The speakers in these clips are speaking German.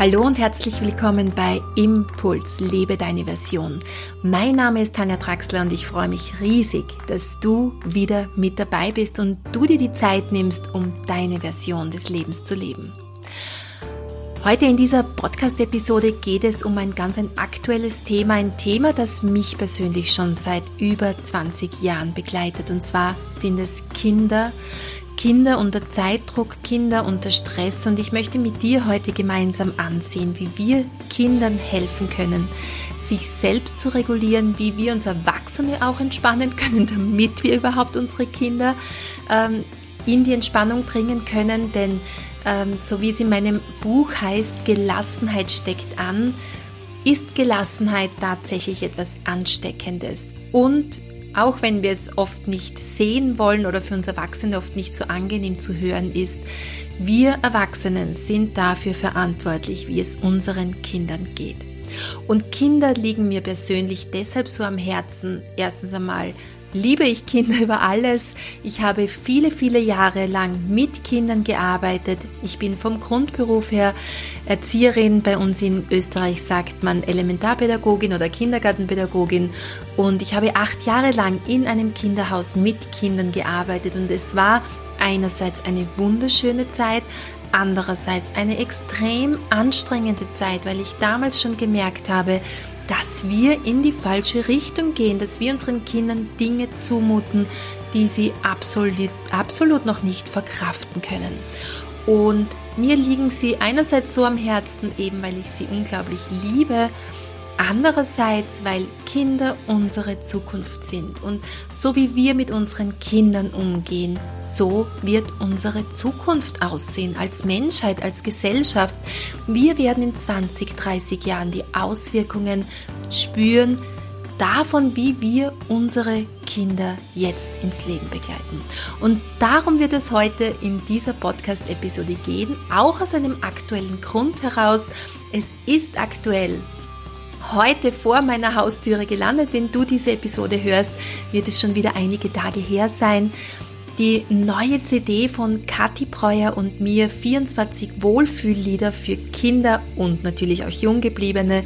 Hallo und herzlich willkommen bei Impuls, lebe deine Version. Mein Name ist Tanja Traxler und ich freue mich riesig, dass du wieder mit dabei bist und du dir die Zeit nimmst, um deine Version des Lebens zu leben. Heute in dieser Podcast-Episode geht es um ein ganz ein aktuelles Thema, ein Thema, das mich persönlich schon seit über 20 Jahren begleitet. Und zwar sind es Kinder, Kinder unter Zeitdruck, Kinder unter Stress. Und ich möchte mit dir heute gemeinsam ansehen, wie wir Kindern helfen können, sich selbst zu regulieren, wie wir uns Erwachsene auch entspannen können, damit wir überhaupt unsere Kinder ähm, in die Entspannung bringen können, denn ähm, so wie es in meinem Buch heißt, Gelassenheit steckt an, ist Gelassenheit tatsächlich etwas Ansteckendes. Und auch wenn wir es oft nicht sehen wollen oder für uns Erwachsene oft nicht so angenehm zu hören ist, wir Erwachsenen sind dafür verantwortlich, wie es unseren Kindern geht. Und Kinder liegen mir persönlich deshalb so am Herzen. Erstens einmal, liebe ich Kinder über alles. Ich habe viele, viele Jahre lang mit Kindern gearbeitet. Ich bin vom Grundberuf her Erzieherin. Bei uns in Österreich sagt man Elementarpädagogin oder Kindergartenpädagogin. Und ich habe acht Jahre lang in einem Kinderhaus mit Kindern gearbeitet. Und es war einerseits eine wunderschöne Zeit, andererseits eine extrem anstrengende Zeit, weil ich damals schon gemerkt habe, dass wir in die falsche Richtung gehen, dass wir unseren Kindern Dinge zumuten, die sie absolut, absolut noch nicht verkraften können. Und mir liegen sie einerseits so am Herzen, eben weil ich sie unglaublich liebe, Andererseits, weil Kinder unsere Zukunft sind und so wie wir mit unseren Kindern umgehen, so wird unsere Zukunft aussehen als Menschheit, als Gesellschaft. Wir werden in 20, 30 Jahren die Auswirkungen spüren davon, wie wir unsere Kinder jetzt ins Leben begleiten. Und darum wird es heute in dieser Podcast-Episode gehen, auch aus einem aktuellen Grund heraus. Es ist aktuell heute vor meiner Haustüre gelandet. Wenn du diese Episode hörst, wird es schon wieder einige Tage her sein. Die neue CD von Kathi Breuer und mir, 24 Wohlfühllieder für Kinder und natürlich auch Junggebliebene.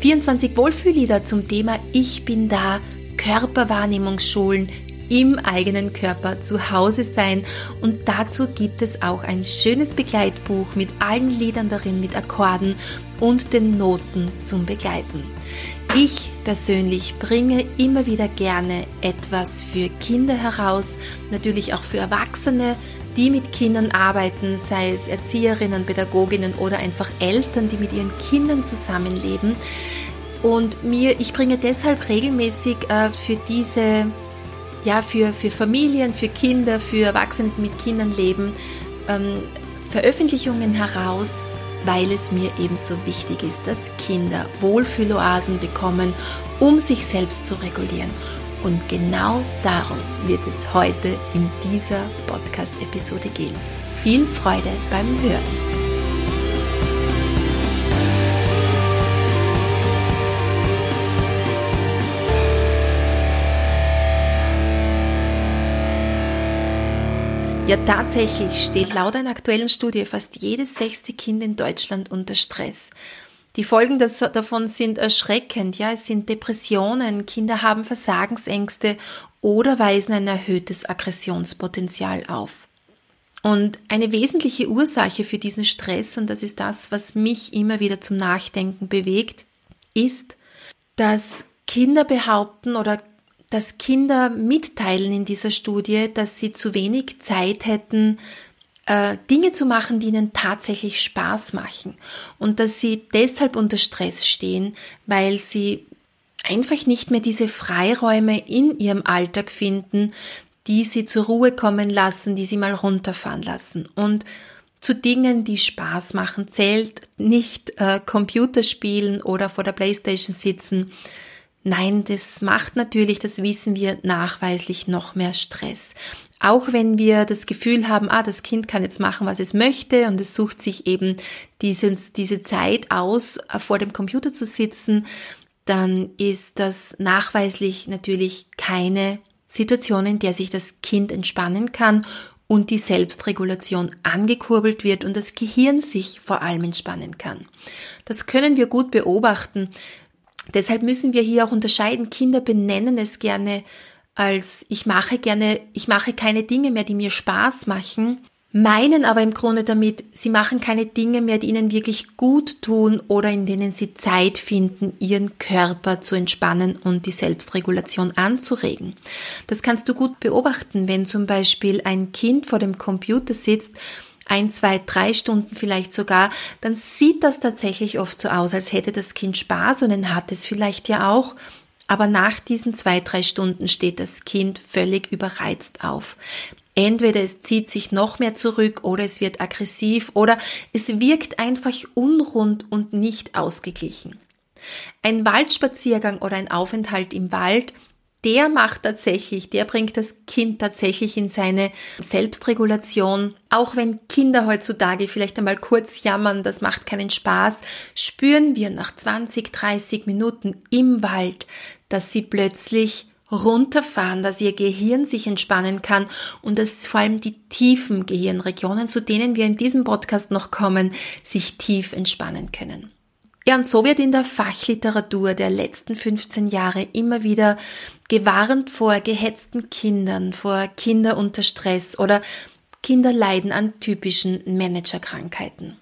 24 Wohlfühllieder zum Thema Ich bin da, Körperwahrnehmungsschulen, im eigenen Körper zu Hause sein. Und dazu gibt es auch ein schönes Begleitbuch mit allen Liedern darin, mit Akkorden und den Noten zum Begleiten. Ich persönlich bringe immer wieder gerne etwas für Kinder heraus, natürlich auch für Erwachsene, die mit Kindern arbeiten, sei es Erzieherinnen, Pädagoginnen oder einfach Eltern, die mit ihren Kindern zusammenleben. Und mir, ich bringe deshalb regelmäßig äh, für diese ja, für, für Familien, für Kinder, für Erwachsene, mit Kindern leben, ähm, Veröffentlichungen heraus, weil es mir ebenso wichtig ist, dass Kinder Wohlfühloasen bekommen, um sich selbst zu regulieren. Und genau darum wird es heute in dieser Podcast-Episode gehen. Viel Freude beim Hören! Ja, tatsächlich steht laut einer aktuellen Studie fast jedes sechste Kind in Deutschland unter Stress. Die Folgen des, davon sind erschreckend. Ja, es sind Depressionen, Kinder haben Versagensängste oder weisen ein erhöhtes Aggressionspotenzial auf. Und eine wesentliche Ursache für diesen Stress, und das ist das, was mich immer wieder zum Nachdenken bewegt, ist, dass Kinder behaupten oder dass Kinder mitteilen in dieser Studie, dass sie zu wenig Zeit hätten, äh, Dinge zu machen, die ihnen tatsächlich Spaß machen und dass sie deshalb unter Stress stehen, weil sie einfach nicht mehr diese Freiräume in ihrem Alltag finden, die sie zur Ruhe kommen lassen, die sie mal runterfahren lassen. Und zu Dingen, die Spaß machen, zählt nicht äh, Computerspielen oder vor der Playstation sitzen, Nein, das macht natürlich, das wissen wir, nachweislich noch mehr Stress. Auch wenn wir das Gefühl haben, ah, das Kind kann jetzt machen, was es möchte und es sucht sich eben dieses, diese Zeit aus, äh, vor dem Computer zu sitzen, dann ist das nachweislich natürlich keine Situation, in der sich das Kind entspannen kann und die Selbstregulation angekurbelt wird und das Gehirn sich vor allem entspannen kann. Das können wir gut beobachten. Deshalb müssen wir hier auch unterscheiden. Kinder benennen es gerne als ich mache gerne, ich mache keine Dinge mehr, die mir Spaß machen meinen aber im Grunde damit, sie machen keine Dinge mehr, die ihnen wirklich gut tun oder in denen sie Zeit finden, ihren Körper zu entspannen und die Selbstregulation anzuregen. Das kannst du gut beobachten, wenn zum Beispiel ein Kind vor dem Computer sitzt, ein, zwei, drei Stunden vielleicht sogar, dann sieht das tatsächlich oft so aus, als hätte das Kind Spaß und dann hat es vielleicht ja auch. Aber nach diesen zwei, drei Stunden steht das Kind völlig überreizt auf. Entweder es zieht sich noch mehr zurück oder es wird aggressiv oder es wirkt einfach unrund und nicht ausgeglichen. Ein Waldspaziergang oder ein Aufenthalt im Wald, der macht tatsächlich, der bringt das Kind tatsächlich in seine Selbstregulation. Auch wenn Kinder heutzutage vielleicht einmal kurz jammern, das macht keinen Spaß, spüren wir nach 20, 30 Minuten im Wald, dass sie plötzlich runterfahren, dass ihr Gehirn sich entspannen kann und dass vor allem die tiefen Gehirnregionen, zu denen wir in diesem Podcast noch kommen, sich tief entspannen können. Ja, und so wird in der Fachliteratur der letzten 15 Jahre immer wieder gewarnt vor gehetzten Kindern, vor Kinder unter Stress oder Kinder leiden an typischen Managerkrankheiten.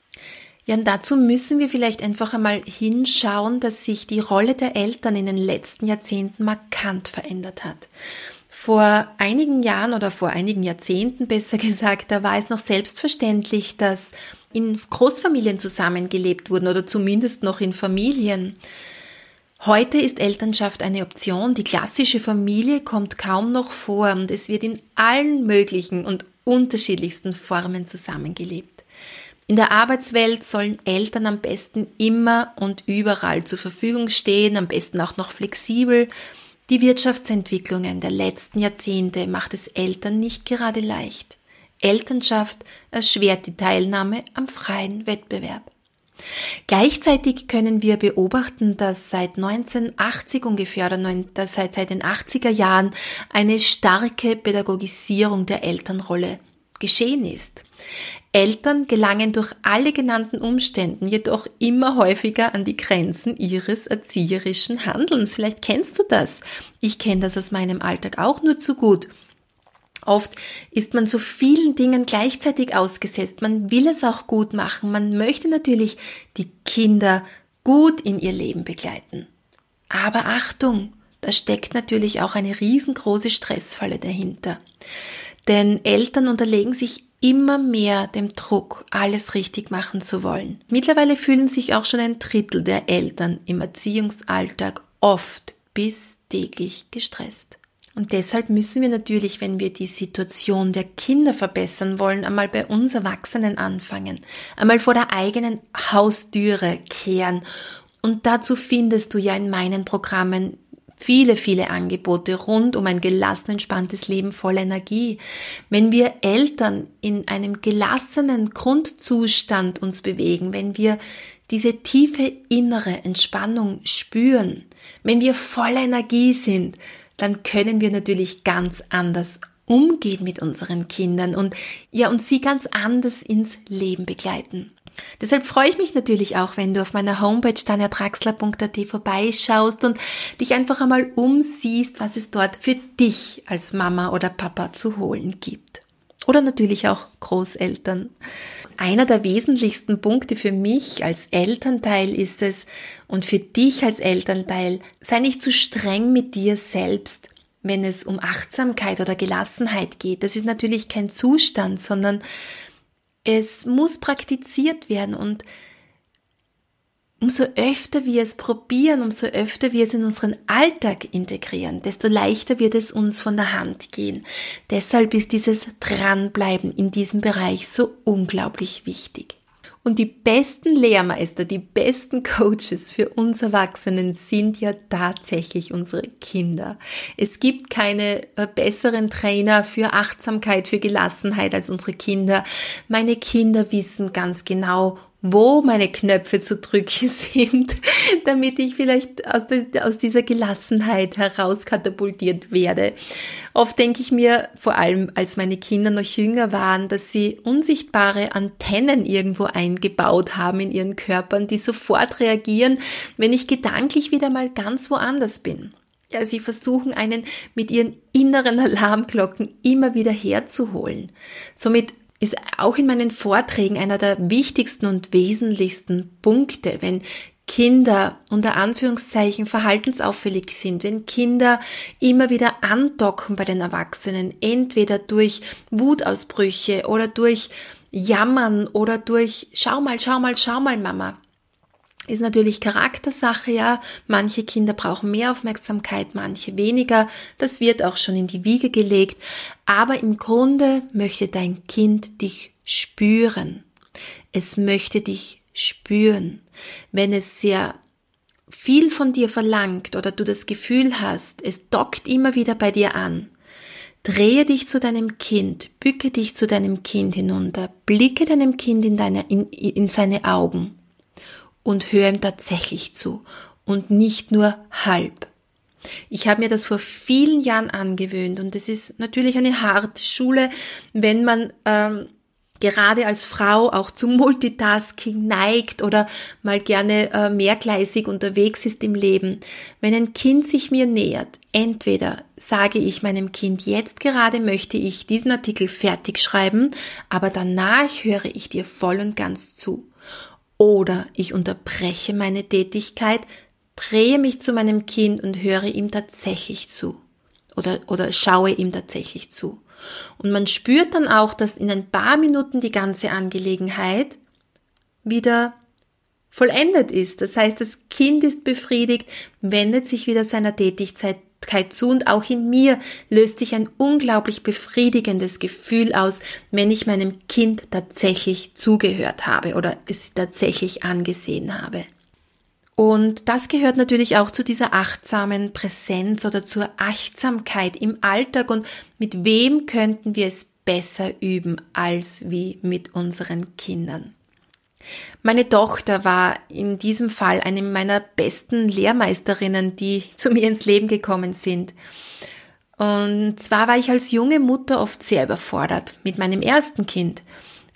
Ja, und dazu müssen wir vielleicht einfach einmal hinschauen, dass sich die Rolle der Eltern in den letzten Jahrzehnten markant verändert hat. Vor einigen Jahren oder vor einigen Jahrzehnten besser gesagt, da war es noch selbstverständlich, dass in Großfamilien zusammengelebt wurden oder zumindest noch in Familien. Heute ist Elternschaft eine Option. Die klassische Familie kommt kaum noch vor und es wird in allen möglichen und unterschiedlichsten Formen zusammengelebt. In der Arbeitswelt sollen Eltern am besten immer und überall zur Verfügung stehen, am besten auch noch flexibel. Die Wirtschaftsentwicklungen der letzten Jahrzehnte macht es Eltern nicht gerade leicht. Elternschaft erschwert die Teilnahme am freien Wettbewerb. Gleichzeitig können wir beobachten, dass seit 1980 ungefähr oder seit, seit den 80er Jahren eine starke Pädagogisierung der Elternrolle geschehen ist. Eltern gelangen durch alle genannten Umständen jedoch immer häufiger an die Grenzen ihres erzieherischen Handelns. Vielleicht kennst du das. Ich kenne das aus meinem Alltag auch nur zu gut. Oft ist man so vielen Dingen gleichzeitig ausgesetzt. Man will es auch gut machen. Man möchte natürlich die Kinder gut in ihr Leben begleiten. Aber Achtung, da steckt natürlich auch eine riesengroße Stressfalle dahinter. Denn Eltern unterlegen sich immer mehr dem Druck, alles richtig machen zu wollen. Mittlerweile fühlen sich auch schon ein Drittel der Eltern im Erziehungsalltag oft bis täglich gestresst. Und deshalb müssen wir natürlich, wenn wir die Situation der Kinder verbessern wollen, einmal bei uns Erwachsenen anfangen, einmal vor der eigenen Haustüre kehren. Und dazu findest du ja in meinen Programmen viele, viele Angebote rund um ein gelassen, entspanntes Leben voller Energie. Wenn wir Eltern in einem gelassenen Grundzustand uns bewegen, wenn wir diese tiefe innere Entspannung spüren, wenn wir voller Energie sind, dann können wir natürlich ganz anders umgehen mit unseren Kindern und ja, und sie ganz anders ins Leben begleiten. Deshalb freue ich mich natürlich auch, wenn du auf meiner Homepage tanjatraxler.at vorbeischaust und dich einfach einmal umsiehst, was es dort für dich als Mama oder Papa zu holen gibt. Oder natürlich auch Großeltern. Einer der wesentlichsten Punkte für mich als Elternteil ist es, und für dich als Elternteil, sei nicht zu streng mit dir selbst, wenn es um Achtsamkeit oder Gelassenheit geht. Das ist natürlich kein Zustand, sondern es muss praktiziert werden und umso öfter wir es probieren, umso öfter wir es in unseren Alltag integrieren, desto leichter wird es uns von der Hand gehen. Deshalb ist dieses Dranbleiben in diesem Bereich so unglaublich wichtig. Und die besten Lehrmeister, die besten Coaches für uns Erwachsenen sind ja tatsächlich unsere Kinder. Es gibt keine äh, besseren Trainer für Achtsamkeit, für Gelassenheit als unsere Kinder. Meine Kinder wissen ganz genau, wo meine Knöpfe zu drücken sind, damit ich vielleicht aus, der, aus dieser Gelassenheit herauskatapultiert werde. Oft denke ich mir, vor allem als meine Kinder noch jünger waren, dass sie unsichtbare Antennen irgendwo eingebaut haben in ihren Körpern, die sofort reagieren, wenn ich gedanklich wieder mal ganz woanders bin. Ja, sie versuchen einen mit ihren inneren Alarmglocken immer wieder herzuholen. Somit ist auch in meinen Vorträgen einer der wichtigsten und wesentlichsten Punkte, wenn Kinder unter Anführungszeichen verhaltensauffällig sind, wenn Kinder immer wieder andocken bei den Erwachsenen, entweder durch Wutausbrüche oder durch Jammern oder durch Schau mal, schau mal, schau mal, Mama ist natürlich Charaktersache, ja. Manche Kinder brauchen mehr Aufmerksamkeit, manche weniger. Das wird auch schon in die Wiege gelegt. Aber im Grunde möchte dein Kind dich spüren. Es möchte dich spüren. Wenn es sehr viel von dir verlangt oder du das Gefühl hast, es dockt immer wieder bei dir an, Drehe dich zu deinem Kind, bücke dich zu deinem Kind hinunter, blicke deinem Kind in, deine, in, in seine Augen und hör ihm tatsächlich zu und nicht nur halb. Ich habe mir das vor vielen Jahren angewöhnt und es ist natürlich eine harte Schule, wenn man ähm, gerade als Frau auch zum Multitasking neigt oder mal gerne äh, mehrgleisig unterwegs ist im Leben. Wenn ein Kind sich mir nähert, entweder sage ich meinem Kind, jetzt gerade möchte ich diesen Artikel fertig schreiben, aber danach höre ich dir voll und ganz zu. Oder ich unterbreche meine Tätigkeit, drehe mich zu meinem Kind und höre ihm tatsächlich zu. Oder, oder schaue ihm tatsächlich zu. Und man spürt dann auch, dass in ein paar Minuten die ganze Angelegenheit wieder vollendet ist. Das heißt, das Kind ist befriedigt, wendet sich wieder seiner Tätigkeit zu und auch in mir löst sich ein unglaublich befriedigendes Gefühl aus, wenn ich meinem Kind tatsächlich zugehört habe oder es tatsächlich angesehen habe. Und das gehört natürlich auch zu dieser achtsamen Präsenz oder zur Achtsamkeit im Alltag und mit wem könnten wir es besser üben als wie mit unseren Kindern. Meine Tochter war in diesem Fall eine meiner besten Lehrmeisterinnen, die zu mir ins Leben gekommen sind. Und zwar war ich als junge Mutter oft sehr überfordert mit meinem ersten Kind.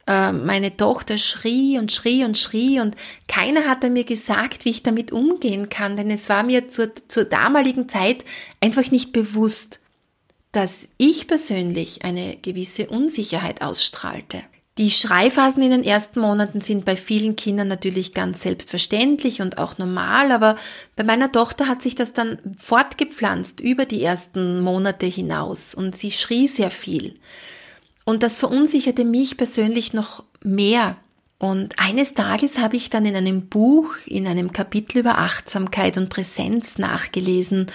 Äh, meine Tochter schrie und schrie und schrie und keiner hatte mir gesagt, wie ich damit umgehen kann, denn es war mir zur, zur damaligen Zeit einfach nicht bewusst, dass ich persönlich eine gewisse Unsicherheit ausstrahlte. Die Schreiphasen in den ersten Monaten sind bei vielen Kindern natürlich ganz selbstverständlich und auch normal, aber bei meiner Tochter hat sich das dann fortgepflanzt über die ersten Monate hinaus und sie schrie sehr viel. Und das verunsicherte mich persönlich noch mehr. Und eines Tages habe ich dann in einem Buch, in einem Kapitel über Achtsamkeit und Präsenz nachgelesen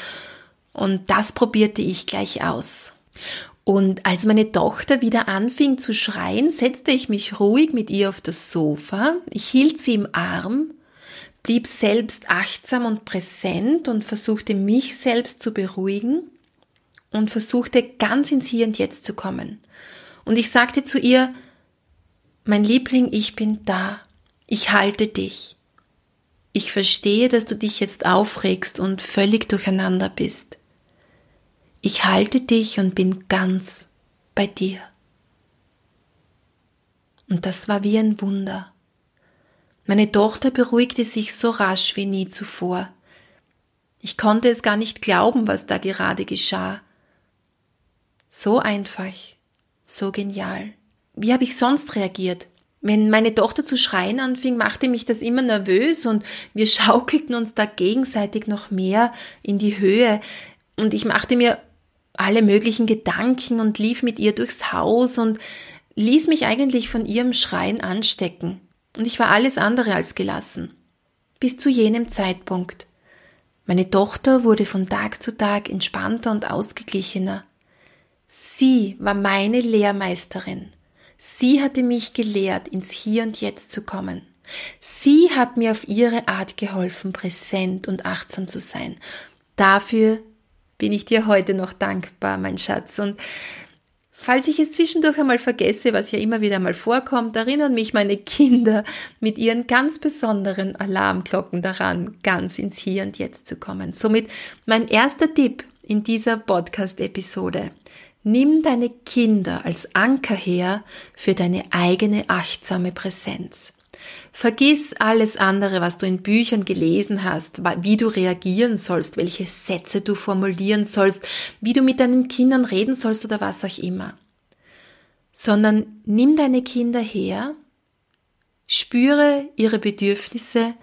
und das probierte ich gleich aus. Und als meine Tochter wieder anfing zu schreien, setzte ich mich ruhig mit ihr auf das Sofa, ich hielt sie im Arm, blieb selbst achtsam und präsent und versuchte mich selbst zu beruhigen und versuchte ganz ins Hier und Jetzt zu kommen. Und ich sagte zu ihr, mein Liebling, ich bin da, ich halte dich. Ich verstehe, dass du dich jetzt aufregst und völlig durcheinander bist. Ich halte dich und bin ganz bei dir. Und das war wie ein Wunder. Meine Tochter beruhigte sich so rasch wie nie zuvor. Ich konnte es gar nicht glauben, was da gerade geschah. So einfach, so genial. Wie habe ich sonst reagiert? Wenn meine Tochter zu schreien anfing, machte mich das immer nervös und wir schaukelten uns da gegenseitig noch mehr in die Höhe und ich machte mir alle möglichen Gedanken und lief mit ihr durchs Haus und ließ mich eigentlich von ihrem Schreien anstecken. Und ich war alles andere als gelassen. Bis zu jenem Zeitpunkt. Meine Tochter wurde von Tag zu Tag entspannter und ausgeglichener. Sie war meine Lehrmeisterin. Sie hatte mich gelehrt, ins Hier und Jetzt zu kommen. Sie hat mir auf ihre Art geholfen, präsent und achtsam zu sein. Dafür bin ich dir heute noch dankbar, mein Schatz. Und Falls ich es zwischendurch einmal vergesse, was ja immer wieder mal vorkommt, erinnern mich meine Kinder mit ihren ganz besonderen Alarmglocken daran, ganz ins Hier und Jetzt zu kommen. Somit mein erster Tipp in dieser Podcast-Episode. Nimm deine Kinder als Anker her für deine eigene achtsame Präsenz. Vergiss alles andere, was du in Büchern gelesen hast, wie du reagieren sollst, welche Sätze du formulieren sollst, wie du mit deinen Kindern reden sollst oder was auch immer. Sondern nimm deine Kinder her, spüre ihre Bedürfnisse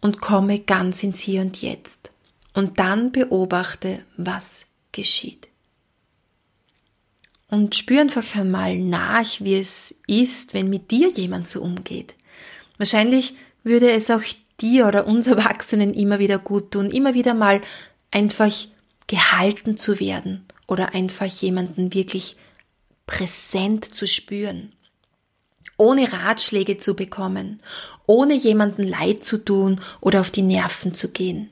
und komme ganz ins Hier und Jetzt. Und dann beobachte, was geschieht. Und spür einfach einmal nach, wie es ist, wenn mit dir jemand so umgeht. Wahrscheinlich würde es auch dir oder uns Erwachsenen immer wieder gut tun, immer wieder mal einfach gehalten zu werden oder einfach jemanden wirklich präsent zu spüren. Ohne Ratschläge zu bekommen, ohne jemanden Leid zu tun oder auf die Nerven zu gehen.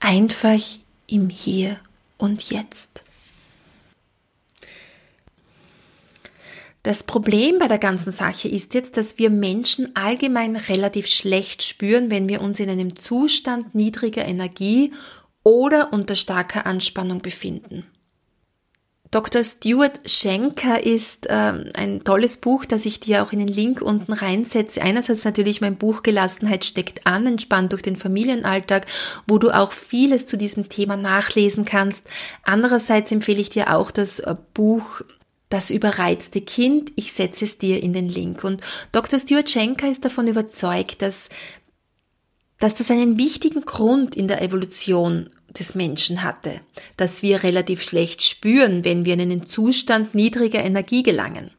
Einfach im Hier und Jetzt. Das Problem bei der ganzen Sache ist jetzt, dass wir Menschen allgemein relativ schlecht spüren, wenn wir uns in einem Zustand niedriger Energie oder unter starker Anspannung befinden. Dr. Stuart Schenker ist äh, ein tolles Buch, das ich dir auch in den Link unten reinsetze. Einerseits natürlich mein Buch Gelassenheit steckt an, entspannt durch den Familienalltag, wo du auch vieles zu diesem Thema nachlesen kannst. Andererseits empfehle ich dir auch das äh, Buch das überreizte Kind, ich setze es dir in den Link. Und Dr. Stuart Schenker ist davon überzeugt, dass, dass das einen wichtigen Grund in der Evolution des Menschen hatte, dass wir relativ schlecht spüren, wenn wir in einen Zustand niedriger Energie gelangen.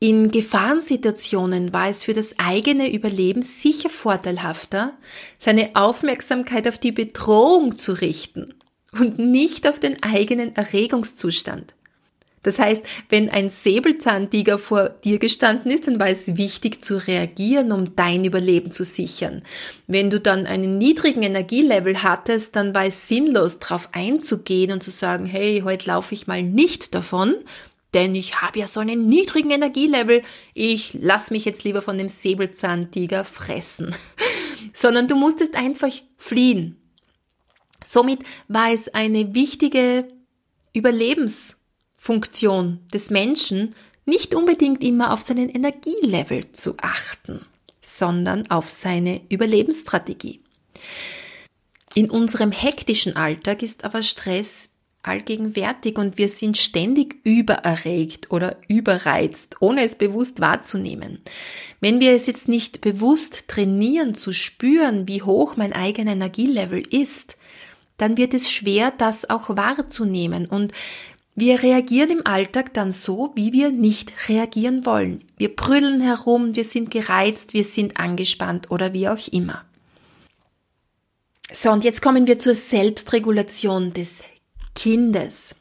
In Gefahrensituationen war es für das eigene Überleben sicher vorteilhafter, seine Aufmerksamkeit auf die Bedrohung zu richten und nicht auf den eigenen Erregungszustand. Das heißt, wenn ein Säbelzahntiger vor dir gestanden ist, dann war es wichtig zu reagieren, um dein Überleben zu sichern. Wenn du dann einen niedrigen Energielevel hattest, dann war es sinnlos, darauf einzugehen und zu sagen, hey, heute laufe ich mal nicht davon, denn ich habe ja so einen niedrigen Energielevel, ich lass mich jetzt lieber von dem Säbelzahntiger fressen. Sondern du musstest einfach fliehen. Somit war es eine wichtige Überlebens- Funktion des Menschen nicht unbedingt immer auf seinen Energielevel zu achten, sondern auf seine Überlebensstrategie. In unserem hektischen Alltag ist aber Stress allgegenwärtig und wir sind ständig übererregt oder überreizt, ohne es bewusst wahrzunehmen. Wenn wir es jetzt nicht bewusst trainieren zu spüren, wie hoch mein eigener Energielevel ist, dann wird es schwer, das auch wahrzunehmen und wir reagieren im Alltag dann so, wie wir nicht reagieren wollen. Wir brüllen herum, wir sind gereizt, wir sind angespannt oder wie auch immer. So, und jetzt kommen wir zur Selbstregulation des Kindes.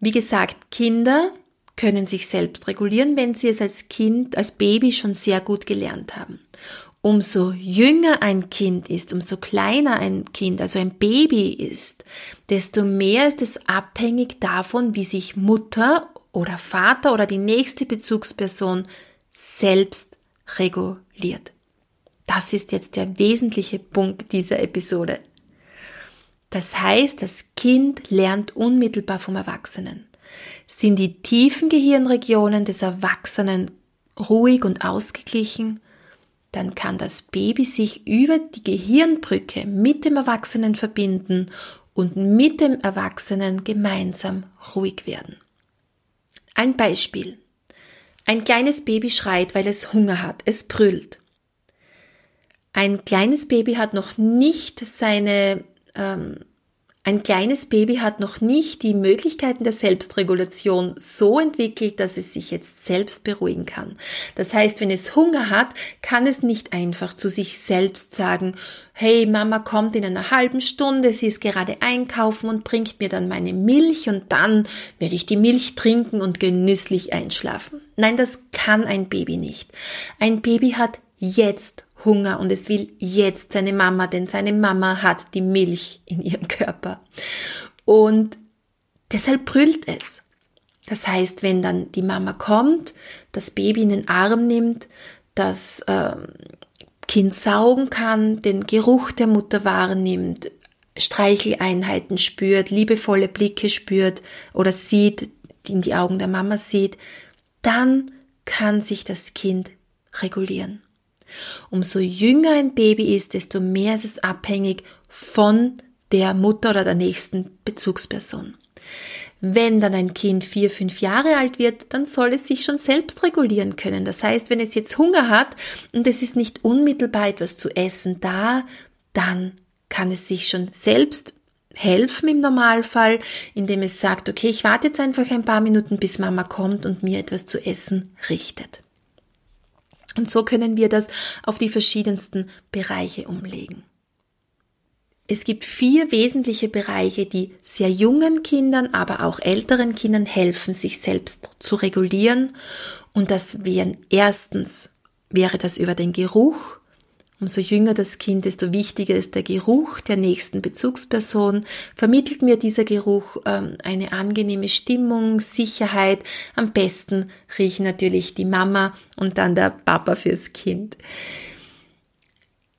Wie gesagt, Kinder können sich selbst regulieren, wenn sie es als Kind, als Baby schon sehr gut gelernt haben umso jünger ein Kind ist, umso kleiner ein Kind, also ein Baby ist, desto mehr ist es abhängig davon, wie sich Mutter oder Vater oder die nächste Bezugsperson selbst reguliert. Das ist jetzt der wesentliche Punkt dieser Episode. Das heißt, das Kind lernt unmittelbar vom Erwachsenen. Sind die tiefen Gehirnregionen des Erwachsenen ruhig und ausgeglichen, dann kann das Baby sich über die Gehirnbrücke mit dem Erwachsenen verbinden und mit dem Erwachsenen gemeinsam ruhig werden. Ein Beispiel. Ein kleines Baby schreit, weil es Hunger hat, es brüllt. Ein kleines Baby hat noch nicht seine ähm, ein kleines Baby hat noch nicht die Möglichkeiten der Selbstregulation so entwickelt, dass es sich jetzt selbst beruhigen kann. Das heißt, wenn es Hunger hat, kann es nicht einfach zu sich selbst sagen, hey, Mama kommt in einer halben Stunde, sie ist gerade einkaufen und bringt mir dann meine Milch und dann werde ich die Milch trinken und genüsslich einschlafen. Nein, das kann ein Baby nicht. Ein Baby hat jetzt Hunger und es will jetzt seine Mama, denn seine Mama hat die Milch in ihrem Körper. Und deshalb brüllt es. Das heißt, wenn dann die Mama kommt, das Baby in den Arm nimmt, das äh, Kind saugen kann, den Geruch der Mutter wahrnimmt, Streicheleinheiten spürt, liebevolle Blicke spürt oder sieht, in die Augen der Mama sieht, dann kann sich das Kind regulieren. Umso jünger ein Baby ist, desto mehr ist es abhängig von der Mutter oder der nächsten Bezugsperson. Wenn dann ein Kind vier, fünf Jahre alt wird, dann soll es sich schon selbst regulieren können. Das heißt, wenn es jetzt Hunger hat und es ist nicht unmittelbar etwas zu essen da, dann kann es sich schon selbst helfen im Normalfall, indem es sagt, okay, ich warte jetzt einfach ein paar Minuten, bis Mama kommt und mir etwas zu essen richtet. Und so können wir das auf die verschiedensten Bereiche umlegen. Es gibt vier wesentliche Bereiche, die sehr jungen Kindern, aber auch älteren Kindern helfen, sich selbst zu regulieren. Und das wären erstens, wäre das über den Geruch, Umso jünger das Kind, desto wichtiger ist der Geruch der nächsten Bezugsperson. Vermittelt mir dieser Geruch ähm, eine angenehme Stimmung, Sicherheit. Am besten riechen natürlich die Mama und dann der Papa fürs Kind.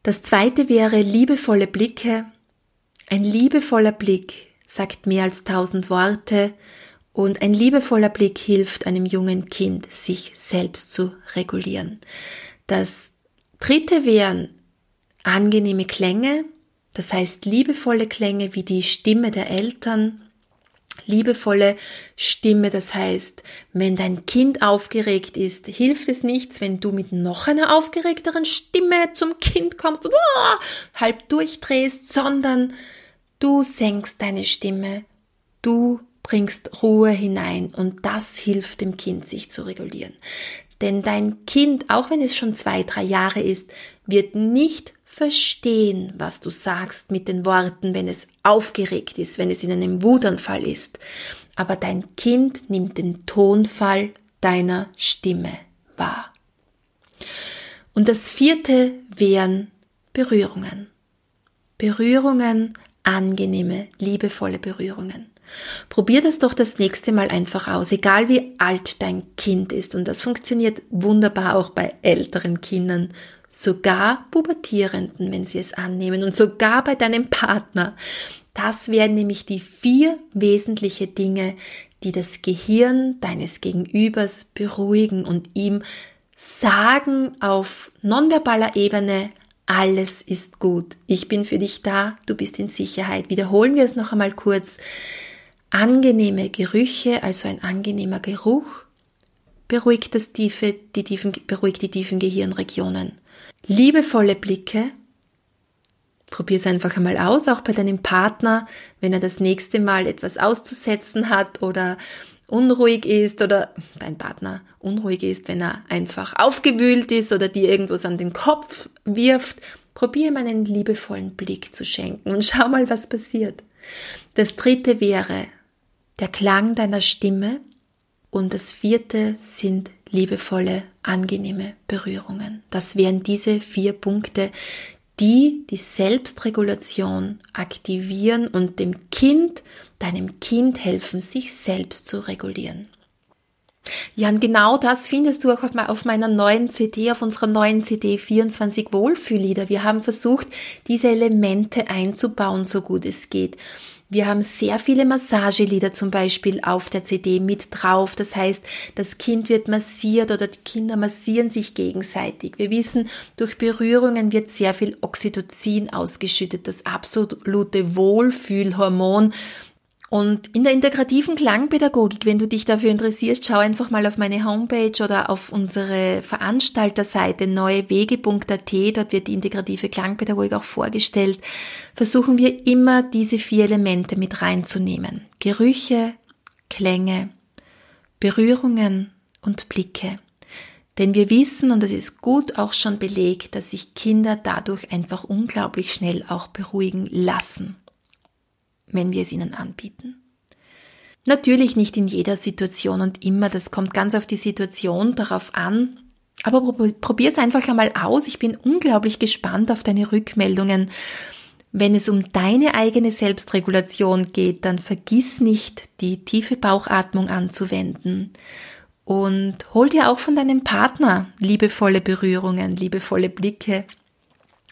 Das zweite wäre liebevolle Blicke. Ein liebevoller Blick sagt mehr als tausend Worte und ein liebevoller Blick hilft einem jungen Kind, sich selbst zu regulieren. Das Dritte wären angenehme Klänge, das heißt liebevolle Klänge wie die Stimme der Eltern, liebevolle Stimme, das heißt, wenn dein Kind aufgeregt ist, hilft es nichts, wenn du mit noch einer aufgeregteren Stimme zum Kind kommst und oh, halb durchdrehst, sondern du senkst deine Stimme, du bringst Ruhe hinein und das hilft dem Kind, sich zu regulieren. Denn dein Kind, auch wenn es schon zwei, drei Jahre ist, wird nicht verstehen, was du sagst mit den Worten, wenn es aufgeregt ist, wenn es in einem Wutanfall ist. Aber dein Kind nimmt den Tonfall deiner Stimme wahr. Und das vierte wären Berührungen. Berührungen, angenehme, liebevolle Berührungen. Probier das doch das nächste Mal einfach aus, egal wie alt dein Kind ist. Und das funktioniert wunderbar auch bei älteren Kindern, sogar Pubertierenden, wenn sie es annehmen und sogar bei deinem Partner. Das wären nämlich die vier wesentliche Dinge, die das Gehirn deines Gegenübers beruhigen und ihm sagen auf nonverbaler Ebene, alles ist gut. Ich bin für dich da, du bist in Sicherheit. Wiederholen wir es noch einmal kurz angenehme Gerüche, also ein angenehmer Geruch, beruhigt das tiefe, die tiefen, beruhigt die tiefen Gehirnregionen. Liebevolle Blicke, probier es einfach einmal aus, auch bei deinem Partner, wenn er das nächste Mal etwas auszusetzen hat oder unruhig ist oder dein Partner unruhig ist, wenn er einfach aufgewühlt ist oder dir irgendwas an den Kopf wirft, probier ihm einen liebevollen Blick zu schenken und schau mal, was passiert. Das dritte wäre der Klang deiner Stimme und das vierte sind liebevolle, angenehme Berührungen. Das wären diese vier Punkte, die die Selbstregulation aktivieren und dem Kind, deinem Kind helfen, sich selbst zu regulieren. Ja, und genau das findest du auch auf meiner neuen CD, auf unserer neuen CD 24 Wohlfühllieder. Wir haben versucht, diese Elemente einzubauen, so gut es geht. Wir haben sehr viele Massagelieder zum Beispiel auf der CD mit drauf. Das heißt, das Kind wird massiert oder die Kinder massieren sich gegenseitig. Wir wissen, durch Berührungen wird sehr viel Oxytocin ausgeschüttet, das absolute Wohlfühlhormon und in der integrativen Klangpädagogik, wenn du dich dafür interessierst, schau einfach mal auf meine Homepage oder auf unsere Veranstalterseite neuewege.at. Dort wird die integrative Klangpädagogik auch vorgestellt. Versuchen wir immer diese vier Elemente mit reinzunehmen. Gerüche, Klänge, Berührungen und Blicke. Denn wir wissen, und das ist gut auch schon belegt, dass sich Kinder dadurch einfach unglaublich schnell auch beruhigen lassen wenn wir es ihnen anbieten. Natürlich nicht in jeder Situation und immer, das kommt ganz auf die Situation darauf an. Aber probier es einfach einmal aus. Ich bin unglaublich gespannt auf deine Rückmeldungen. Wenn es um deine eigene Selbstregulation geht, dann vergiss nicht, die tiefe Bauchatmung anzuwenden. Und hol dir auch von deinem Partner liebevolle Berührungen, liebevolle Blicke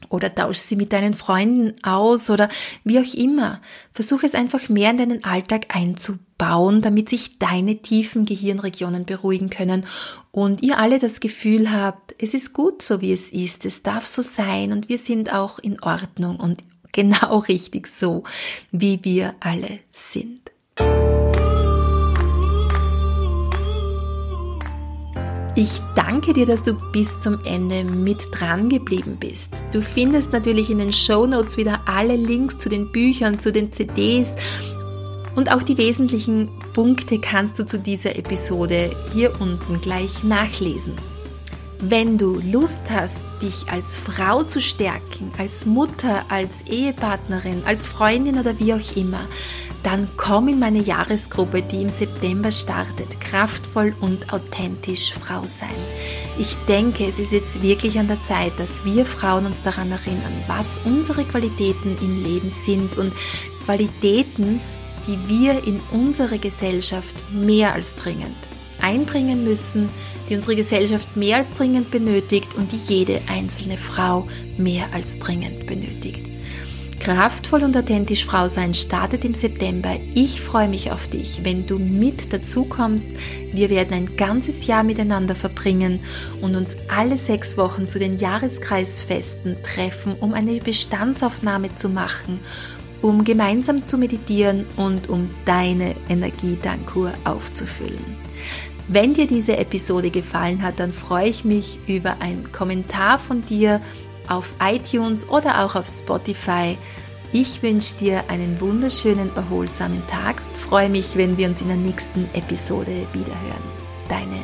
oder tausch sie mit deinen Freunden aus oder wie auch immer. Versuch es einfach mehr in deinen Alltag einzubauen, damit sich deine tiefen Gehirnregionen beruhigen können und ihr alle das Gefühl habt, es ist gut so wie es ist, es darf so sein und wir sind auch in Ordnung und genau richtig so, wie wir alle sind. Ich danke dir, dass du bis zum Ende mit dran geblieben bist. Du findest natürlich in den Show Notes wieder alle Links zu den Büchern, zu den CDs und auch die wesentlichen Punkte kannst du zu dieser Episode hier unten gleich nachlesen. Wenn du Lust hast, dich als Frau zu stärken, als Mutter, als Ehepartnerin, als Freundin oder wie auch immer, dann komm in meine Jahresgruppe, die im September startet. Kraftvoll und authentisch Frau sein. Ich denke, es ist jetzt wirklich an der Zeit, dass wir Frauen uns daran erinnern, was unsere Qualitäten im Leben sind und Qualitäten, die wir in unsere Gesellschaft mehr als dringend einbringen müssen, die unsere Gesellschaft mehr als dringend benötigt und die jede einzelne Frau mehr als dringend benötigt. Kraftvoll und authentisch Frau sein startet im September. Ich freue mich auf dich, wenn du mit dazu kommst. Wir werden ein ganzes Jahr miteinander verbringen und uns alle sechs Wochen zu den Jahreskreisfesten treffen, um eine Bestandsaufnahme zu machen, um gemeinsam zu meditieren und um deine Energiedankur aufzufüllen. Wenn dir diese Episode gefallen hat, dann freue ich mich über einen Kommentar von dir auf iTunes oder auch auf Spotify. Ich wünsche dir einen wunderschönen, erholsamen Tag und freue mich, wenn wir uns in der nächsten Episode wiederhören. Deine